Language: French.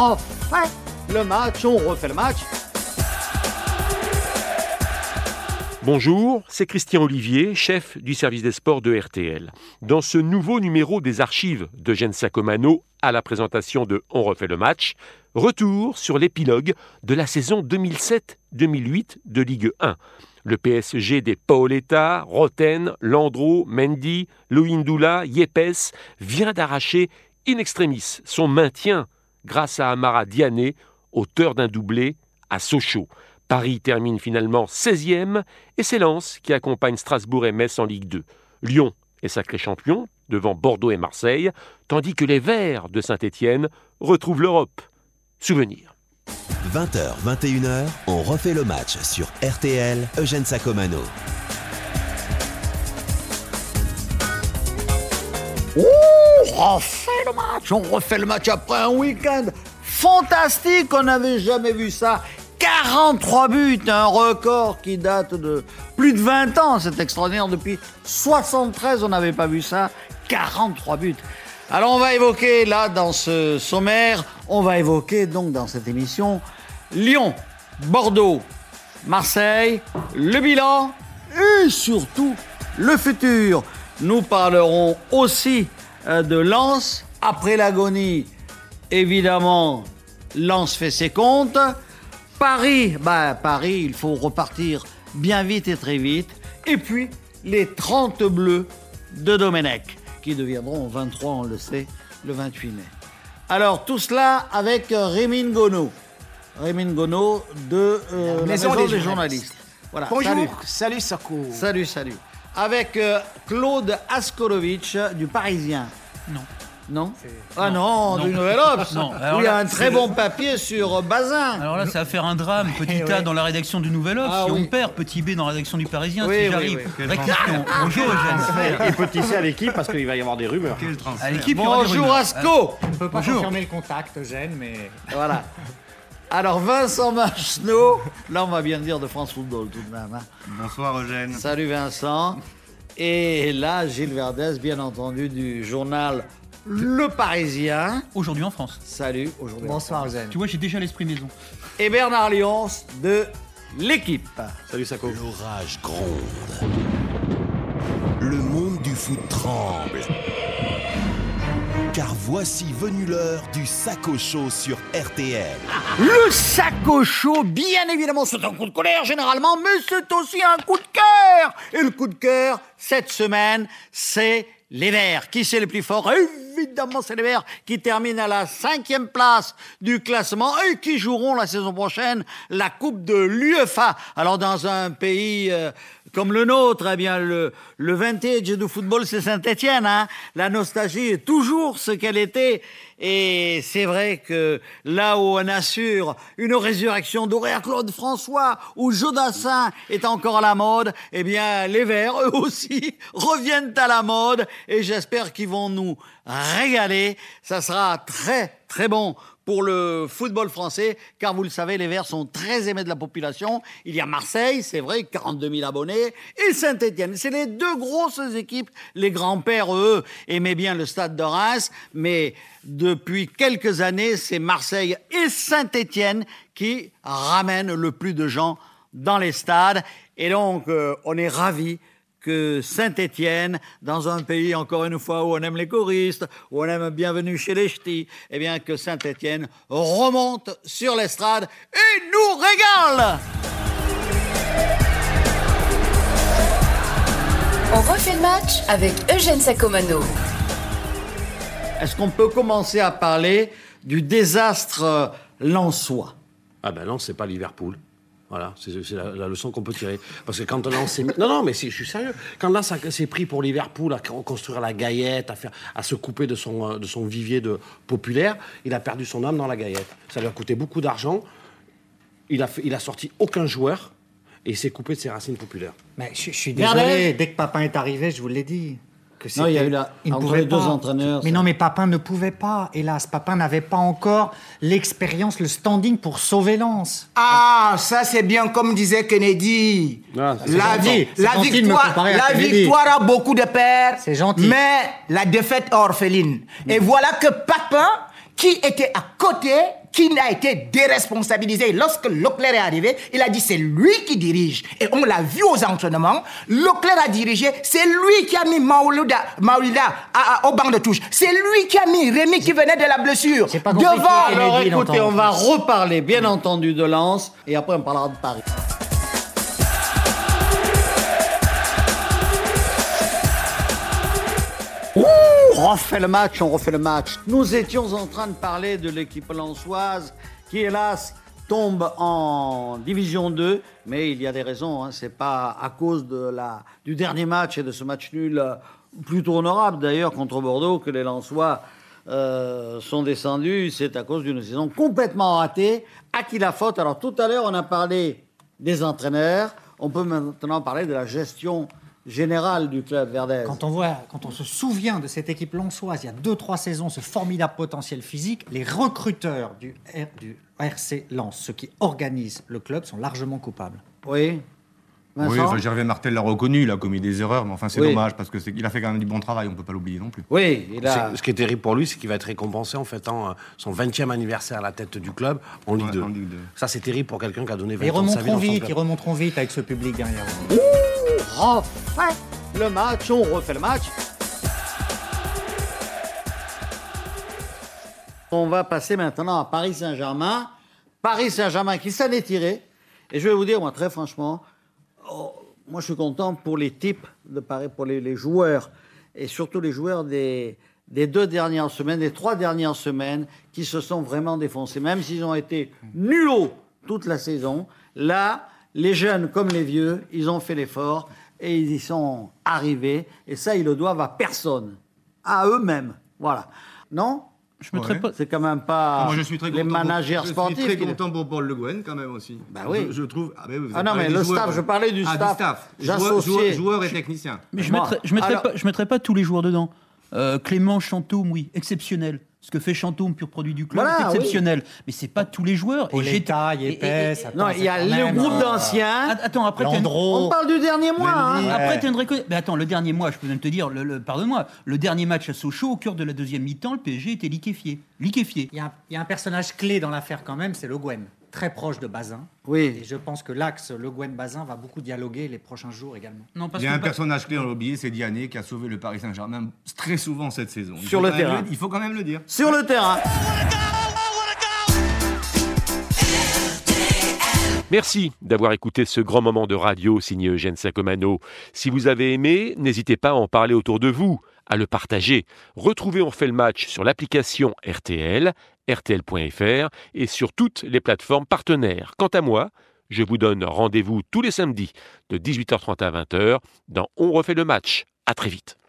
refait le match, on refait le match. Bonjour, c'est Christian Olivier, chef du service des sports de RTL. Dans ce nouveau numéro des archives de Gene Sacomano à la présentation de On refait le match, retour sur l'épilogue de la saison 2007-2008 de Ligue 1. Le PSG des Paoletta, Roten, Landreau, Mendy, Louindula, Yepes vient d'arracher in extremis son maintien grâce à Amara Diané, auteur d'un doublé à Sochaux. Paris termine finalement 16e et c'est Lens qui accompagne Strasbourg et Metz en Ligue 2. Lyon est sacré champion devant Bordeaux et Marseille, tandis que les Verts de Saint-Étienne retrouvent l'Europe. Souvenir. 20h, 21h, on refait le match sur RTL, Eugène Sacomano. Match, on refait le match après un week-end fantastique, on n'avait jamais vu ça. 43 buts, un record qui date de plus de 20 ans, c'est extraordinaire. Depuis 73, on n'avait pas vu ça. 43 buts. Alors on va évoquer là dans ce sommaire, on va évoquer donc dans cette émission Lyon, Bordeaux, Marseille, le bilan et surtout le futur. Nous parlerons aussi euh, de Lens après l'agonie. Évidemment, Lens fait ses comptes. Paris, bah Paris, il faut repartir bien vite et très vite. Et puis les 30 bleus de Domenech, qui deviendront 23, on le sait, le 28 mai. Alors tout cela avec Rémine Gono. Rémine Gono de euh, la Maison, des, journalistes. Voilà. Bonjour, salut Sako. Salut, salut. Avec euh, Claude Askolovitch du Parisien. Non. Non Ah non, du Nouvel Obs Non. Il y a un très bon papier sur Bazin. Alors là, ça va faire un drame. Petit A dans la rédaction du Nouvel Obs. Ah si oui. on perd, petit B dans la rédaction du Parisien, Oui, si oui, j'arrive. oui. Bonjour, Eugène. Et petit C à l'équipe parce qu'il va y avoir des rumeurs. À l'équipe, il y aura des Bonjour rumeurs. Asco On peut pas Bonjour. confirmer le contact, Eugène, mais Voilà. Alors Vincent Marchenot, là on va bien dire de France Football tout de même. hein. Bonsoir Eugène. Salut Vincent. Et là Gilles Verdès, bien entendu, du journal Le Parisien. Aujourd'hui en France. Salut, aujourd'hui. bonsoir Eugène. Tu vois, j'ai déjà l'esprit maison. Et Bernard Lyons de l'équipe. Salut Sako. L'orage gronde. Le monde du foot tremble. Car voici venue l'heure du sac au chaud sur RTL. Le sac au chaud, bien évidemment, c'est un coup de colère généralement, mais c'est aussi un coup de cœur. Et le coup de cœur, cette semaine, c'est les Verts. Qui c'est le plus fort? Évidemment, Verts qui terminent à la cinquième place du classement et qui joueront la saison prochaine la Coupe de l'UEFA. Alors, dans un pays euh, comme le nôtre, eh bien, le, le vintage du football, c'est Saint-Etienne. Hein la nostalgie est toujours ce qu'elle était. Et c'est vrai que là où on assure une résurrection dorée à Claude François, où Jodassin est encore à la mode, eh bien, les Verts, eux aussi, reviennent à la mode. Et j'espère qu'ils vont nous régaler. Ça sera très, très bon pour le football français, car vous le savez, les Verts sont très aimés de la population. Il y a Marseille, c'est vrai, 42 000 abonnés, et Saint-Etienne. C'est les deux grosses équipes. Les grands-pères, eux, aimaient bien le stade de Reims, mais depuis quelques années, c'est Marseille et Saint-Etienne qui ramènent le plus de gens dans les stades. Et donc, euh, on est ravis que Saint-Étienne, dans un pays, encore une fois, où on aime les choristes, où on aime Bienvenue chez les Ch'tis, eh bien, que Saint-Étienne remonte sur l'estrade et nous régale On refait le match avec Eugène Sacomano. Est-ce qu'on peut commencer à parler du désastre euh, lensois? Ah ben non, c'est pas Liverpool. Voilà, c'est la, la leçon qu'on peut tirer. Parce que quand Lens s'est mis... Non, non, mais c'est- je suis sérieux. Quand a- s'est pris pour Liverpool à reconstruire la Gaillette, à, faire, à se couper de son, euh, de son vivier de populaire, il a perdu son âme dans la Gaillette. Ça lui a coûté beaucoup d'argent. Il a, fait- il a sorti aucun joueur et il s'est coupé de ses racines populaires. Mais je, je suis désolé, dès que Papin est arrivé, je vous l'ai dit. Que Non, il y a eu la- il entre pouvait les deux pas. entraîneurs, Mais ça- non, mais Papin ne pouvait pas. Hélas, Papin n'avait pas encore l'expérience, le standing pour sauver Lens. Ah, ça c'est bien comme disait Kennedy. Ah, la gentil. vi- C'est la victoire, la victoire a beaucoup de pères. C'est gentil. Mais la défaite orpheline. Et voilà que Papin, qui était à côté, qui a été déresponsabilisé. Lorsque Leclerc est arrivé, il a dit c'est lui qui dirige. Et on l'a vu aux entraînements. Leclerc a dirigé, c'est lui qui a mis à- à- au banc de touche. C'est lui qui a mis Rémi qui venait de la blessure. Pas Devant. Alors écoutez, on va reparler bien entendu de Lens et après on parlera de Paris. Refait le match, on refait le match. Nous étions en train de parler de l'équipe lensoise qui, hélas, tombe en division 2, mais il y a des raisons. Hein. C'est pas à cause de la, du dernier match et de ce match nul euh, plutôt honorable d'ailleurs contre Bordeaux que les Lensois euh, sont descendus. C'est à cause d'une saison complètement ratée. À qui la faute? Alors tout à l'heure, on a parlé des entraîneurs. On peut maintenant parler de la gestion générale du club Verdez. Quand on voit, quand on se souvient de cette équipe lançoise il y a deux trois saisons, ce formidable potentiel physique, les recruteurs du, R- du RC Lens, ceux qui organisent le club, sont largement coupables. Oui. Vincent Oui, enfin, Gervais Martel l'a reconnu, il a commis des erreurs, mais enfin c'est Oui. dommage parce qu'il a fait quand même du bon travail, on peut pas l'oublier non plus. Oui, il a. Ce qui est terrible pour lui, c'est qu'il va être récompensé en fêtant euh, son 20e anniversaire à la tête du club en Ligue Ouais, 2. en Ligue 2. Ça, c'est terrible pour quelqu'un qui a donné 20 Ils ans de sa vie remonteront dans son vite, club. ils remonteront vite avec ce public derrière. Le match, on refait le match. On va passer maintenant à Paris Saint-Germain. Paris Saint-Germain qui s'en est tiré. Et je vais vous dire, moi, très franchement, oh, moi, je suis content pour les types de Paris, pour les, joueurs, et surtout les joueurs des, deux dernières semaines, des trois dernières semaines, qui se sont vraiment défoncés, même s'ils ont été nulos toute la saison. Là, les jeunes comme les vieux, ils ont fait l'effort et ils y sont arrivés. Et ça, ils le doivent à personne, à eux-mêmes. Voilà. Non? Je mettrais Ouais. pas. C'est quand même pas Moi, je suis très les content managers pour, sportifs. Je suis très content pour Paul Le Guen quand même aussi. Bah oui. Je, je trouve. Ah, mais oui, vous Ah non, mais le joueurs. staff, je parlais du Ah, staff. du staff. Joueurs, joueurs, joueurs et techniciens. Mais je Moi, mettrais, alors- pas, pas tous les joueurs dedans. Euh, Clément Chantôme, oui, exceptionnel. Ce que fait Chantôme, pur produit du club, Voilà, c'est exceptionnel. Mais c'est pas tous les joueurs. Et j'ai- taille, et- et- épaisse. et- attends, Non, il y a le groupe euh, d'anciens. Attends, après, Landreau. On parle du dernier mois. hein. Après, t'as une Mais attends, le dernier mois, je peux même te dire, le, le- pardonne-moi, le dernier match à Sochaux, au cœur de la deuxième mi-temps, le PSG était liquéfié. Liquéfié. Il y, a un, il y a un personnage clé dans l'affaire quand même, c'est Le Guen, très proche de Bazin. Et Oui. je pense que l'axe Le Guen-Bazin va beaucoup dialoguer les prochains jours également. Non, parce Il y a que un personnage clé, on l'a oublié, c'est Diané qui a sauvé le Paris Saint-Germain très souvent cette saison. Il Sur faut le quand même terrain. Il faut quand même le dire. Sur le terrain. Merci d'avoir écouté ce grand moment de radio signé Eugène Sacomano. Si vous avez aimé, n'hésitez pas à en parler autour de vous, à le partager. Retrouvez On fait le match sur l'application RTL, rtl.fr et sur toutes les plateformes partenaires. Quant à moi, je vous donne rendez-vous tous les samedis de 18h30 à 20h dans On refait le match. À très vite.